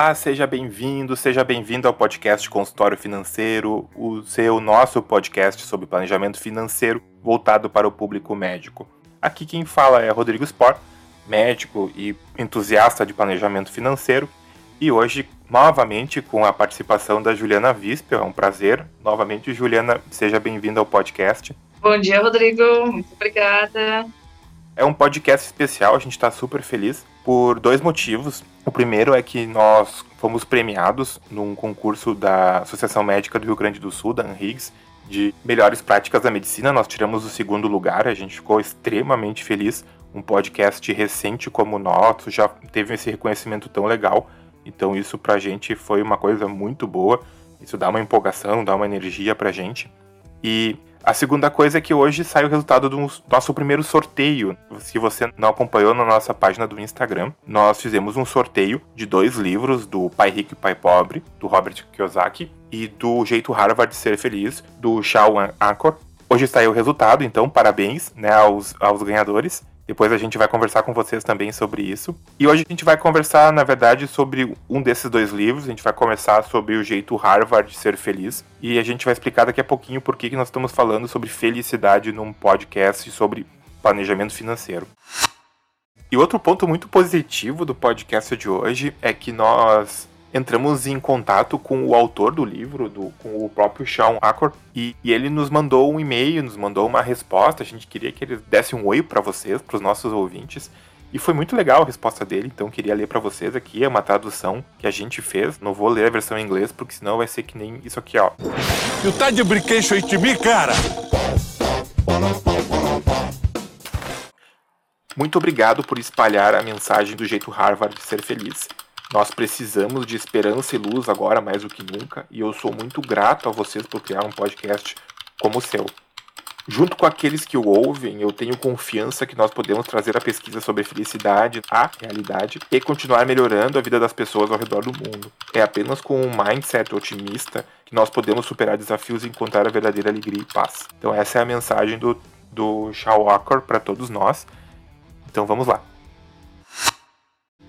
Olá, seja bem-vindo, seja bem-vindo ao podcast Consultório Financeiro, o seu nosso podcast sobre planejamento financeiro voltado para o público médico. Aqui quem fala é Rodrigo Sport, médico e entusiasta de planejamento financeiro, e hoje novamente com a participação da Juliana Vispel, é um prazer. Novamente, Juliana, seja bem-vinda ao podcast. Bom dia, Rodrigo, muito obrigada. É um podcast especial, a gente está super feliz por dois motivos. O primeiro é que nós fomos premiados num concurso da Associação Médica do Rio Grande do Sul, da ANRIGS, de melhores práticas da medicina. Nós tiramos o segundo lugar, a gente ficou extremamente feliz. Um podcast recente como o nosso já teve esse reconhecimento tão legal. Então isso pra gente foi uma coisa muito boa. Isso dá uma empolgação, dá uma energia pra gente. E a segunda coisa é que hoje sai o resultado do nosso primeiro sorteio. Se você não acompanhou na nossa página do Instagram, nós fizemos um sorteio de dois livros do Pai Rico e Pai Pobre, do Robert Kiyosaki, e do Jeito Harvard de Ser Feliz, do Shawn Achor. Hoje saiu o resultado, então parabéns né, aos, aos ganhadores. Depois a gente vai conversar com vocês também sobre isso. E hoje a gente vai conversar, na verdade, sobre um desses dois livros. A gente vai começar sobre o jeito Harvard de ser feliz. E a gente vai explicar daqui a pouquinho por que, nós estamos falando sobre felicidade num podcast sobre planejamento financeiro. E outro ponto muito positivo do podcast de hoje é que nós entramos em contato com o autor do livro, do, com o próprio Sean Acor, e, e ele nos mandou um e-mail, nos mandou uma resposta. A gente queria que ele desse um oi para vocês, para os nossos ouvintes. E foi muito legal a resposta dele, então queria ler para vocês aqui, é uma tradução que a gente fez. Não vou ler a versão em inglês, porque senão vai ser que nem isso aqui, ó. Tu tá de brinquedo aí de mim, cara? Muito obrigado por espalhar a mensagem do jeito Harvard de ser feliz. Nós precisamos de esperança e luz agora mais do que nunca, e eu sou muito grato a vocês por criar um podcast como o seu. Junto com aqueles que o ouvem, eu tenho confiança que nós podemos trazer a pesquisa sobre felicidade à realidade e continuar melhorando a vida das pessoas ao redor do mundo. É apenas com um mindset otimista que nós podemos superar desafios e encontrar a verdadeira alegria e paz. Então essa é a mensagem do, do Shaw para todos nós. Então vamos lá.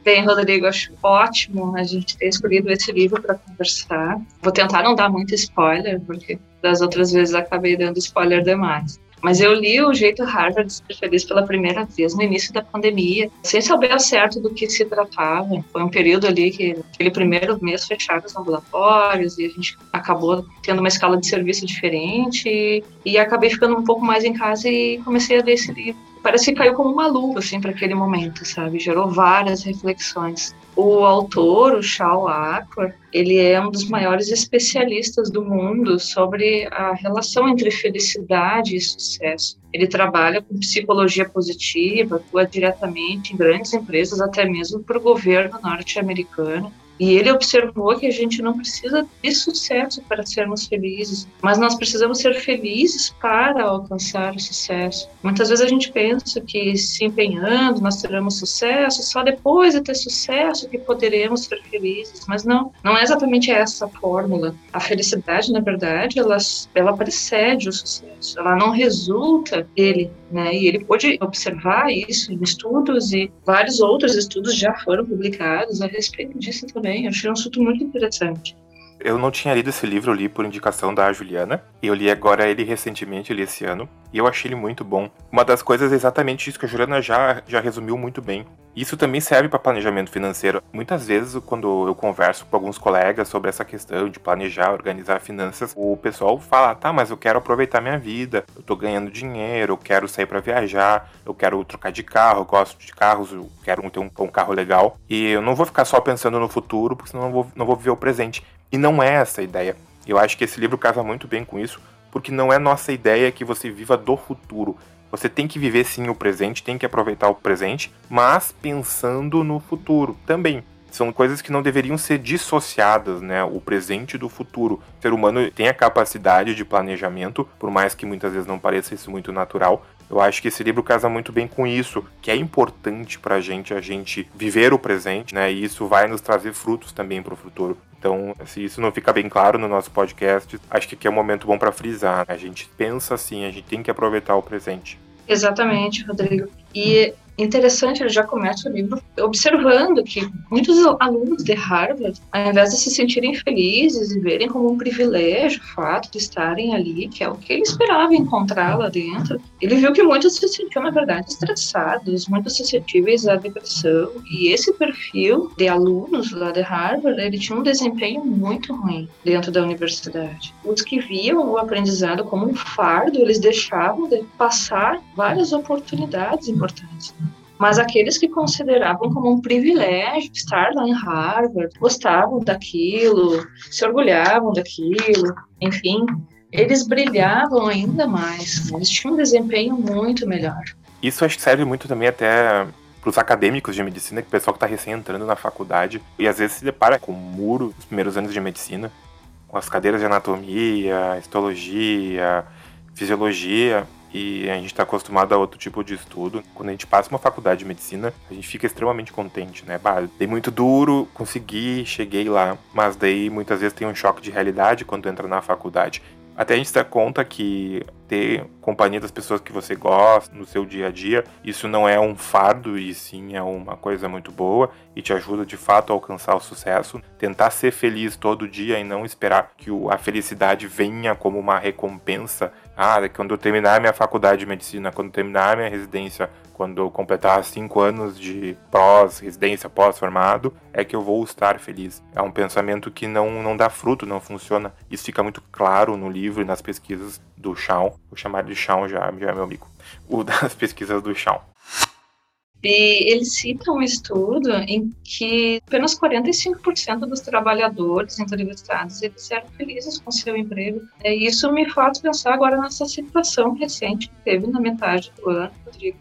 Bem, Rodrigo, acho ótimo a gente ter escolhido esse livro para conversar. Vou tentar não dar muito spoiler, porque das outras vezes acabei dando spoiler demais. Mas eu li o Jeito Harvard de Ser Feliz pela primeira vez no início da pandemia, sem saber ao certo do que se tratava. Foi um período ali que, aquele primeiro mês, fecharam os ambulatórios e a gente acabou tendo uma escala de serviço diferente e acabei ficando um pouco mais em casa e comecei a ler esse livro parece que caiu como uma luva, assim, para aquele momento, sabe? Gerou várias reflexões. O autor, o Shao Akbar, ele é um dos maiores especialistas do mundo sobre a relação entre felicidade e sucesso. Ele trabalha com psicologia positiva, atua diretamente em grandes empresas, até mesmo para o governo norte-americano. E ele observou que a gente não precisa de sucesso para sermos felizes, mas nós precisamos ser felizes para alcançar o sucesso. Muitas vezes a gente pensa que se empenhando nós teremos sucesso, só depois de ter sucesso que poderemos ser felizes, mas não, não é exatamente essa a fórmula. A felicidade, na verdade, ela, ela precede o sucesso, ela não resulta dele, né? E ele pôde observar isso em estudos e vários outros estudos já foram publicados a respeito disso também. Eu achei um assunto muito interessante. Eu não tinha lido esse livro, eu li por indicação da Juliana. E eu li agora ele recentemente, li esse ano. E eu achei ele muito bom. Uma das coisas é exatamente isso que a Juliana já, já resumiu muito bem. Isso também serve para planejamento financeiro. Muitas vezes, quando eu converso com alguns colegas sobre essa questão de planejar, organizar finanças, o pessoal fala: tá, mas eu quero aproveitar minha vida, eu tô ganhando dinheiro, eu quero sair para viajar, eu quero trocar de carro, eu gosto de carros, eu quero ter um, um carro legal. E eu não vou ficar só pensando no futuro, porque senão eu não vou, não vou viver o presente. E não é essa a ideia. Eu acho que esse livro casa muito bem com isso, porque não é nossa ideia que você viva do futuro. Você tem que viver sim o presente, tem que aproveitar o presente, mas pensando no futuro também. São coisas que não deveriam ser dissociadas, né? O presente do futuro. O ser humano tem a capacidade de planejamento, por mais que muitas vezes não pareça isso muito natural, eu acho que esse livro casa muito bem com isso, que é importante para a gente a gente viver o presente, né? E isso vai nos trazer frutos também para o futuro. Então, se isso não fica bem claro no nosso podcast, acho que aqui é um momento bom para frisar. A gente pensa assim, a gente tem que aproveitar o presente. Exatamente, Rodrigo. E interessante, ele já começa o livro observando que muitos alunos de Harvard, ao invés de se sentirem felizes e verem como um privilégio o fato de estarem ali, que é o que ele esperava encontrar lá dentro, ele viu que muitos se sentiam, na verdade, estressados, muito suscetíveis à depressão, e esse perfil de alunos lá de Harvard, ele tinha um desempenho muito ruim dentro da universidade. Os que viam o aprendizado como um fardo, eles deixavam de passar várias oportunidades importantes. Mas aqueles que consideravam como um privilégio estar lá em Harvard, gostavam daquilo, se orgulhavam daquilo, enfim, eles brilhavam ainda mais. Eles tinham um desempenho muito melhor. Isso acho que serve muito também até para os acadêmicos de medicina, que o pessoal que está recém entrando na faculdade e às vezes se depara com o muro nos primeiros anos de medicina, com as cadeiras de anatomia, histologia, fisiologia, e a gente está acostumado a outro tipo de estudo. Quando a gente passa uma faculdade de medicina, a gente fica extremamente contente, né? Bah, dei muito duro, consegui, cheguei lá, mas daí muitas vezes tem um choque de realidade quando entra na faculdade. Até a gente se dá conta que ter companhia das pessoas que você gosta no seu dia a dia, isso não é um fardo e sim é uma coisa muito boa e te ajuda de fato a alcançar o sucesso. Tentar ser feliz todo dia e não esperar que a felicidade venha como uma recompensa. Ah, quando eu terminar minha faculdade de medicina, quando eu terminar minha residência, quando eu completar cinco anos de pós, residência pós-formado, é que eu vou estar feliz. É um pensamento que não, não dá fruto, não funciona. Isso fica muito claro no livro e nas pesquisas do Shawn. Vou chamar de Shawn já, já é meu amigo. O das pesquisas do Shawn. E ele cita um estudo em que apenas 45% dos trabalhadores entrevistados eles eram felizes com seu emprego. E isso me faz pensar agora nessa situação recente que teve na metade do ano,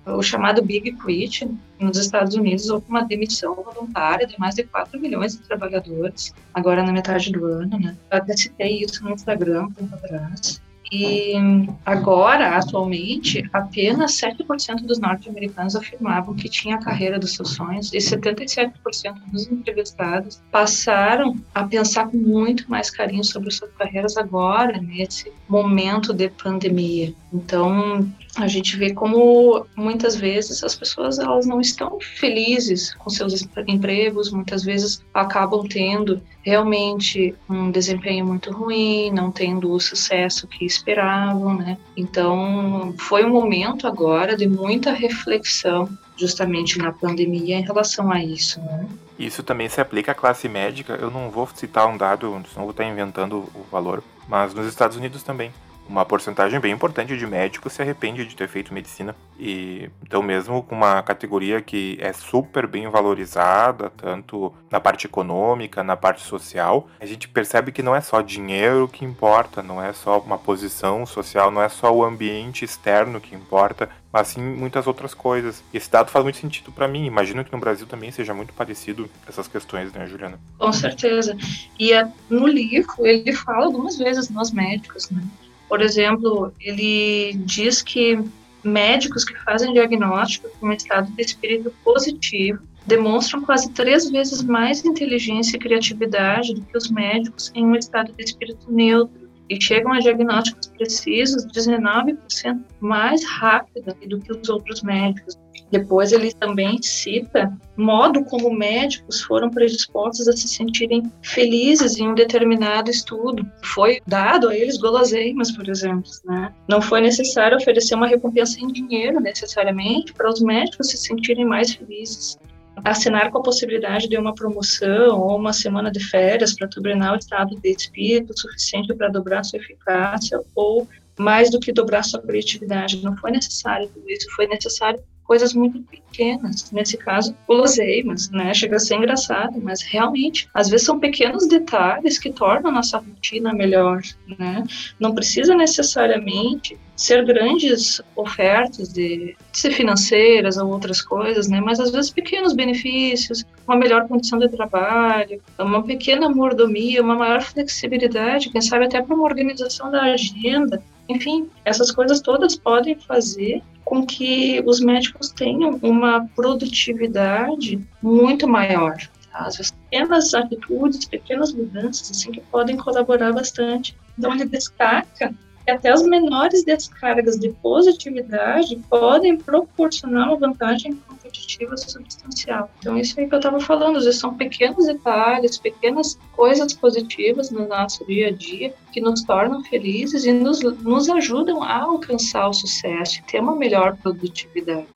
o chamado Big Quit, nos Estados Unidos houve uma demissão voluntária de mais de 4 milhões de trabalhadores, agora na metade do ano, né? Eu até citei isso no Instagram um tempo atrás. E agora, atualmente, apenas 7% dos norte-americanos afirmavam que tinha a carreira dos seus sonhos e 77% dos entrevistados passaram a pensar com muito mais carinho sobre suas carreiras agora, nesse momento de pandemia. Então, a gente vê como muitas vezes as pessoas elas não estão felizes com seus empregos, muitas vezes acabam tendo realmente um desempenho muito ruim, não tendo o sucesso que esperavam, né? Então, foi um momento agora de muita reflexão justamente na pandemia em relação a isso, né? Isso também se aplica à classe médica. Eu não vou citar um dado, senão vou estar inventando o valor, mas nos Estados Unidos também uma porcentagem bem importante de médicos se arrepende de ter feito medicina. E então mesmo com uma categoria que é super bem valorizada, tanto na parte econômica, na parte social, a gente percebe que não é só dinheiro que importa, não é só uma posição social, não é só o ambiente externo que importa, mas sim muitas outras coisas. Esse dado faz muito sentido para mim. Imagino que no Brasil também seja muito parecido essas questões, né, Juliana? Com certeza. E é, no livro ele fala algumas vezes nós médicos, né? Por exemplo, ele diz que médicos que fazem diagnóstico com estado de espírito positivo demonstram quase três vezes mais inteligência e criatividade do que os médicos em um estado de espírito neutro e chegam a diagnósticos precisos 19% mais rápido do que os outros médicos. Depois ele também cita modo como médicos foram predispostos a se sentirem felizes em um determinado estudo. Foi dado a eles guloseimas, por exemplo. Né? Não foi necessário oferecer uma recompensa em dinheiro necessariamente para os médicos se sentirem mais felizes assinar com a possibilidade de uma promoção ou uma semana de férias para turbinar o estado de espírito suficiente para dobrar sua eficácia ou mais do que dobrar sua criatividade. Não foi necessário tudo isso, foi necessário coisas muito pequenas, nesse caso, guloseimas, né? Chega a ser engraçado, mas realmente, às vezes são pequenos detalhes que tornam a nossa rotina melhor, né? Não precisa necessariamente ser grandes ofertas de, de financeiras ou outras coisas, né? Mas às vezes pequenos benefícios, uma melhor condição de trabalho, uma pequena mordomia, uma maior flexibilidade, quem sabe até para uma organização da agenda, enfim, essas coisas todas podem fazer com que os médicos tenham uma produtividade muito maior. Tá? Vezes, pequenas atitudes, pequenas mudanças, assim, que podem colaborar bastante. Então, ele destaca que até as menores descargas de positividade podem proporcionar uma vantagem competitiva substancial. Então, isso aí que eu estava falando, são pequenos detalhes, pequenas coisas positivas no nosso dia a dia que nos tornam felizes e nos, nos ajudam a alcançar o sucesso e ter uma melhor produtividade.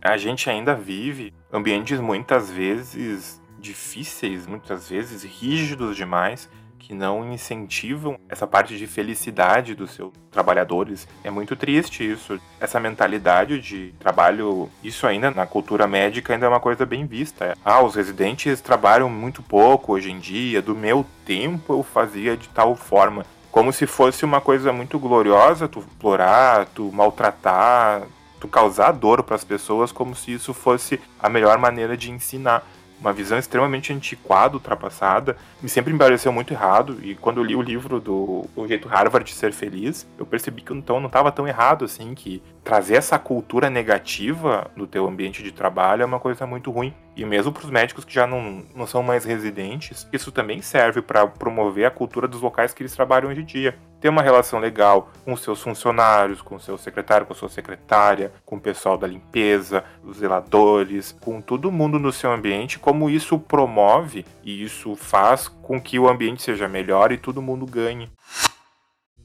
A gente ainda vive ambientes muitas vezes difíceis, muitas vezes rígidos demais, que não incentivam essa parte de felicidade dos seus trabalhadores. É muito triste isso. Essa mentalidade de trabalho, isso ainda na cultura médica ainda é uma coisa bem vista. Ah, os residentes trabalham muito pouco hoje em dia, do meu tempo eu fazia de tal forma. Como se fosse uma coisa muito gloriosa tu explorar, tu maltratar, tu causar dor para as pessoas, como se isso fosse a melhor maneira de ensinar uma visão extremamente antiquada, ultrapassada, me sempre me pareceu muito errado. E quando eu li o livro do O Jeito Harvard de Ser Feliz, eu percebi que então não estava tão errado assim, que trazer essa cultura negativa no teu ambiente de trabalho é uma coisa muito ruim. E mesmo para os médicos que já não, não são mais residentes, isso também serve para promover a cultura dos locais que eles trabalham hoje em dia. Ter uma relação legal com seus funcionários, com seu secretário, com sua secretária, com o pessoal da limpeza, os zeladores, com todo mundo no seu ambiente, como isso promove e isso faz com que o ambiente seja melhor e todo mundo ganhe.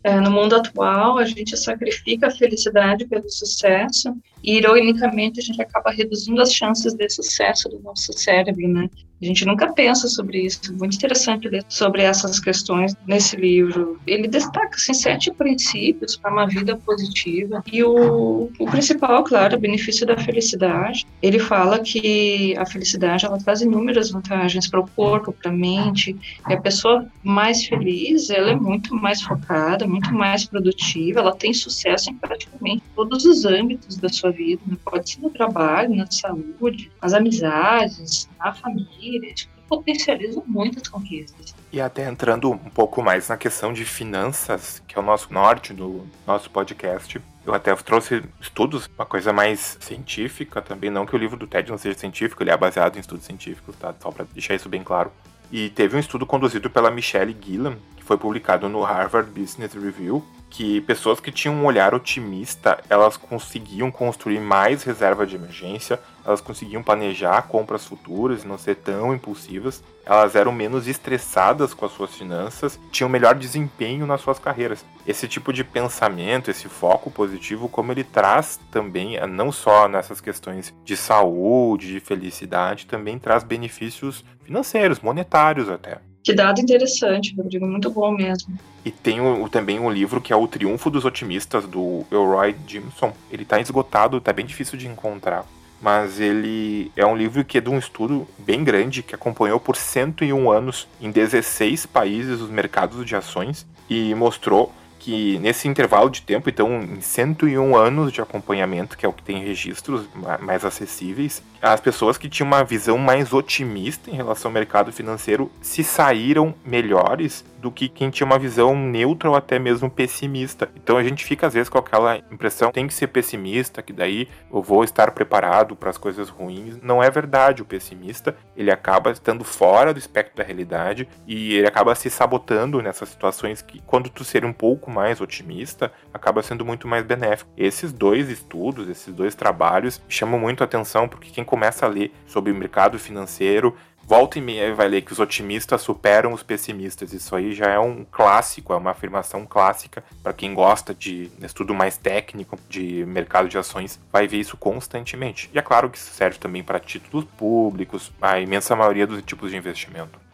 É, no mundo atual, a gente sacrifica a felicidade pelo sucesso e, ironicamente, a gente acaba reduzindo as chances de sucesso do nosso cérebro, né? A gente nunca pensa sobre isso. Muito interessante ler sobre essas questões nesse livro. Ele destaca assim, sete princípios para uma vida positiva. E o, o principal, claro, o benefício da felicidade. Ele fala que a felicidade ela traz inúmeras vantagens para o corpo, para a mente. E a pessoa mais feliz, ela é muito mais focada, muito mais produtiva. Ela tem sucesso em praticamente todos os âmbitos da sua vida. Né? Pode ser no trabalho, na saúde, nas amizades, na família tipo, potencializam muitas conquistas. E até entrando um pouco mais na questão de finanças, que é o nosso norte do nosso podcast, eu até trouxe estudos, uma coisa mais científica também, não que o livro do TED não seja científico, ele é baseado em estudos científicos, tá? Só para deixar isso bem claro. E teve um estudo conduzido pela Michelle Gillan, que foi publicado no Harvard Business Review, que pessoas que tinham um olhar otimista, elas conseguiam construir mais reserva de emergência, elas conseguiam planejar compras futuras não ser tão impulsivas, elas eram menos estressadas com as suas finanças, tinham melhor desempenho nas suas carreiras. Esse tipo de pensamento, esse foco positivo, como ele traz também, não só nessas questões de saúde, de felicidade, também traz benefícios financeiros, monetários até. Que dado interessante, Rodrigo, muito bom mesmo. E tem o, também um livro que é O Triunfo dos Otimistas, do Elroy Jimson. Ele está esgotado, está bem difícil de encontrar. Mas ele é um livro que é de um estudo bem grande, que acompanhou por 101 anos em 16 países os mercados de ações e mostrou que nesse intervalo de tempo, então em 101 anos de acompanhamento, que é o que tem registros mais acessíveis, as pessoas que tinham uma visão mais otimista em relação ao mercado financeiro se saíram melhores do que quem tinha uma visão neutra ou até mesmo pessimista. Então a gente fica às vezes com aquela impressão tem que ser pessimista, que daí eu vou estar preparado para as coisas ruins. Não é verdade. O pessimista ele acaba estando fora do espectro da realidade e ele acaba se sabotando nessas situações que quando tu ser um pouco mais otimista acaba sendo muito mais benéfico. Esses dois estudos, esses dois trabalhos chamam muito atenção porque quem começa a ler sobre o mercado financeiro volta e meia vai ler que os otimistas superam os pessimistas. Isso aí já é um clássico, é uma afirmação clássica para quem gosta de estudo mais técnico de mercado de ações, vai ver isso constantemente. E é claro que isso serve também para títulos públicos, a imensa maioria dos tipos de investimento.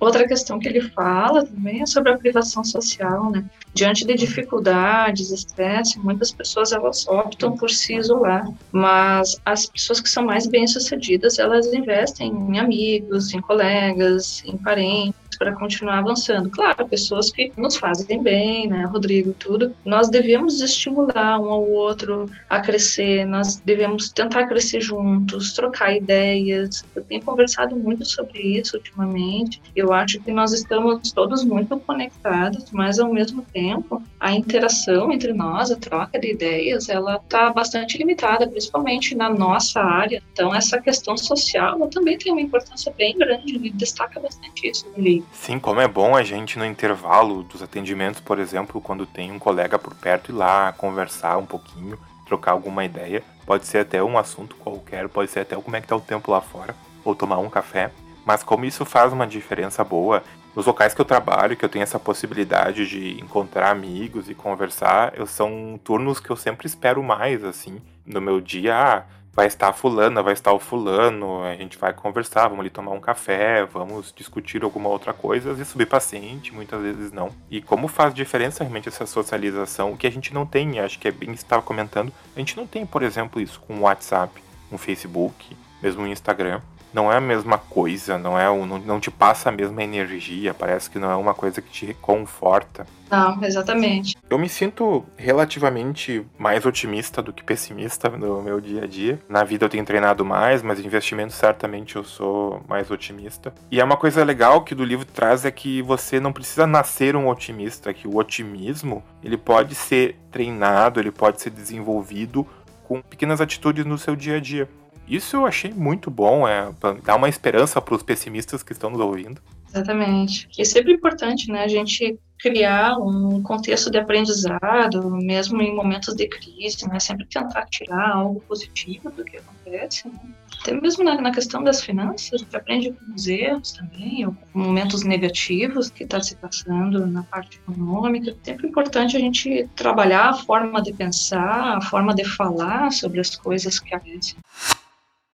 Outra questão que ele fala também é sobre a privação social, né? Diante de dificuldades, estresse, muitas pessoas elas optam por se isolar, mas as pessoas que são mais bem-sucedidas, elas investem em amigos, em colegas, em parentes, para continuar avançando. Claro, pessoas que nos fazem bem, né, Rodrigo, tudo. Nós devemos estimular um ao outro a crescer, nós devemos tentar crescer juntos, trocar ideias. Eu tenho conversado muito sobre isso ultimamente. Eu acho que nós estamos todos muito conectados, mas ao mesmo tempo a interação entre nós, a troca de ideias, ela está bastante limitada, principalmente na nossa área. Então essa questão social também tem uma importância bem grande e destaca bastante isso no livro. Sim, como é bom a gente no intervalo dos atendimentos, por exemplo, quando tem um colega por perto ir lá conversar um pouquinho, trocar alguma ideia. Pode ser até um assunto qualquer, pode ser até como é que tá o tempo lá fora, ou tomar um café. Mas como isso faz uma diferença boa, nos locais que eu trabalho, que eu tenho essa possibilidade de encontrar amigos e conversar, eu, são turnos que eu sempre espero mais, assim, no meu dia. Ah, vai estar a fulana, vai estar o fulano, a gente vai conversar, vamos ali tomar um café, vamos discutir alguma outra coisa, vezes subir paciente, muitas vezes não. E como faz diferença realmente essa socialização, que a gente não tem, acho que é bem estava comentando, a gente não tem, por exemplo, isso com o WhatsApp, um Facebook, mesmo o Instagram não é a mesma coisa, não é não, não te passa a mesma energia, parece que não é uma coisa que te reconforta. Não, exatamente. Eu me sinto relativamente mais otimista do que pessimista no meu dia a dia. Na vida eu tenho treinado mais, mas investimento certamente eu sou mais otimista. E é uma coisa legal que do livro traz é que você não precisa nascer um otimista, que o otimismo, ele pode ser treinado, ele pode ser desenvolvido com pequenas atitudes no seu dia a dia. Isso eu achei muito bom, é dar uma esperança para os pessimistas que estão nos ouvindo. Exatamente. é sempre importante, né, a gente criar um contexto de aprendizado, mesmo em momentos de crise, né, sempre tentar tirar algo positivo do que acontece, né? Até mesmo na, na, questão das finanças, a gente aprende com os erros também, ou com momentos negativos que está se passando na parte econômica. É sempre importante a gente trabalhar a forma de pensar, a forma de falar sobre as coisas que acontecem.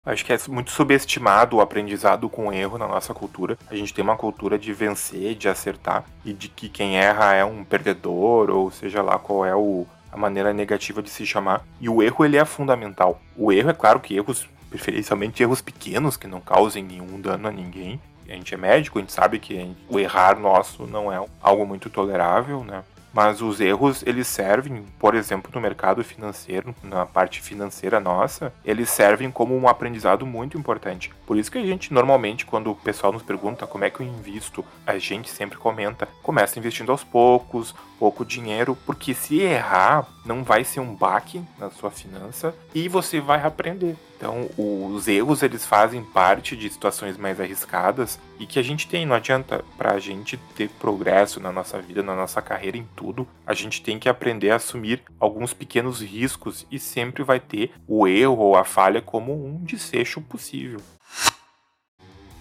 Acho que é muito subestimado o aprendizado com erro na nossa cultura. A gente tem uma cultura de vencer, de acertar e de que quem erra é um perdedor, ou seja lá qual é o, a maneira negativa de se chamar. E o erro ele é fundamental. O erro é claro que erros, preferencialmente erros pequenos que não causem nenhum dano a ninguém. A gente é médico, a gente sabe que o errar nosso não é algo muito tolerável, né? Mas os erros, eles servem, por exemplo, no mercado financeiro, na parte financeira nossa, eles servem como um aprendizado muito importante. Por isso que a gente, normalmente, quando o pessoal nos pergunta como é que eu invisto, a gente sempre comenta, começa investindo aos poucos, pouco dinheiro, porque se errar, não vai ser um baque na sua finança e você vai aprender. Então, os erros eles fazem parte de situações mais arriscadas e que a gente tem. Não adianta para a gente ter progresso na nossa vida, na nossa carreira, em tudo. A gente tem que aprender a assumir alguns pequenos riscos e sempre vai ter o erro ou a falha como um desfecho possível.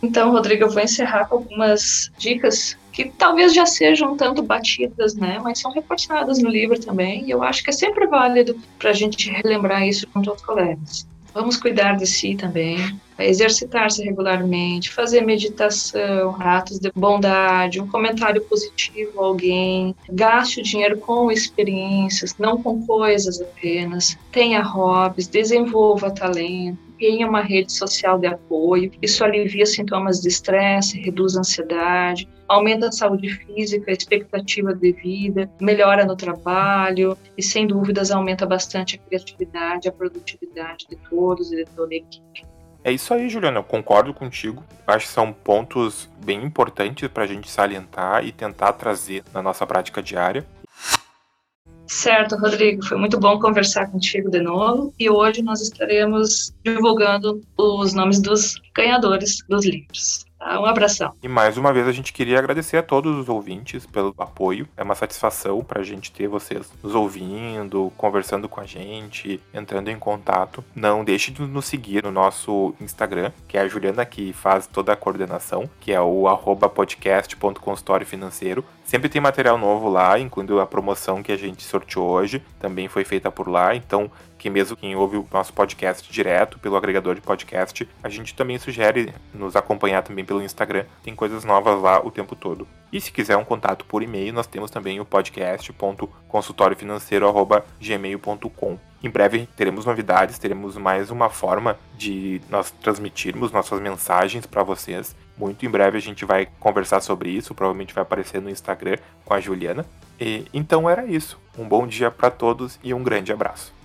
Então, Rodrigo, eu vou encerrar com algumas dicas que talvez já sejam tanto batidas, né, mas são reforçadas no livro também, e eu acho que é sempre válido para a gente relembrar isso com os colegas. Vamos cuidar de si também, exercitar-se regularmente, fazer meditação, atos de bondade, um comentário positivo a alguém, gaste o dinheiro com experiências, não com coisas apenas, tenha hobbies, desenvolva talento, tenha uma rede social de apoio. Isso alivia sintomas de estresse, reduz a ansiedade, aumenta a saúde física, a expectativa de vida, melhora no trabalho e, sem dúvidas, aumenta bastante a criatividade, a produtividade de todos e de toda a equipe. É isso aí, Juliana, eu concordo contigo. Acho que são pontos bem importantes para a gente salientar e tentar trazer na nossa prática diária. Certo, Rodrigo, foi muito bom conversar contigo de novo e hoje nós estaremos divulgando os nomes dos ganhadores dos livros. Tá? Um abração. E mais uma vez a gente queria agradecer a todos os ouvintes pelo apoio. É uma satisfação para a gente ter vocês nos ouvindo, conversando com a gente, entrando em contato. Não deixe de nos seguir no nosso Instagram, que é a Juliana que faz toda a coordenação, que é o podcast.consultório. Sempre tem material novo lá, incluindo a promoção que a gente sorteou hoje, também foi feita por lá. Então, que mesmo quem ouve o nosso podcast direto pelo agregador de podcast, a gente também sugere nos acompanhar também pelo Instagram. Tem coisas novas lá o tempo todo. E se quiser um contato por e-mail, nós temos também o podcast.consultoriofinanceiro.gmail.com. Em breve teremos novidades, teremos mais uma forma de nós transmitirmos nossas mensagens para vocês. Muito em breve a gente vai conversar sobre isso, provavelmente vai aparecer no Instagram com a Juliana. E, então era isso. Um bom dia para todos e um grande abraço.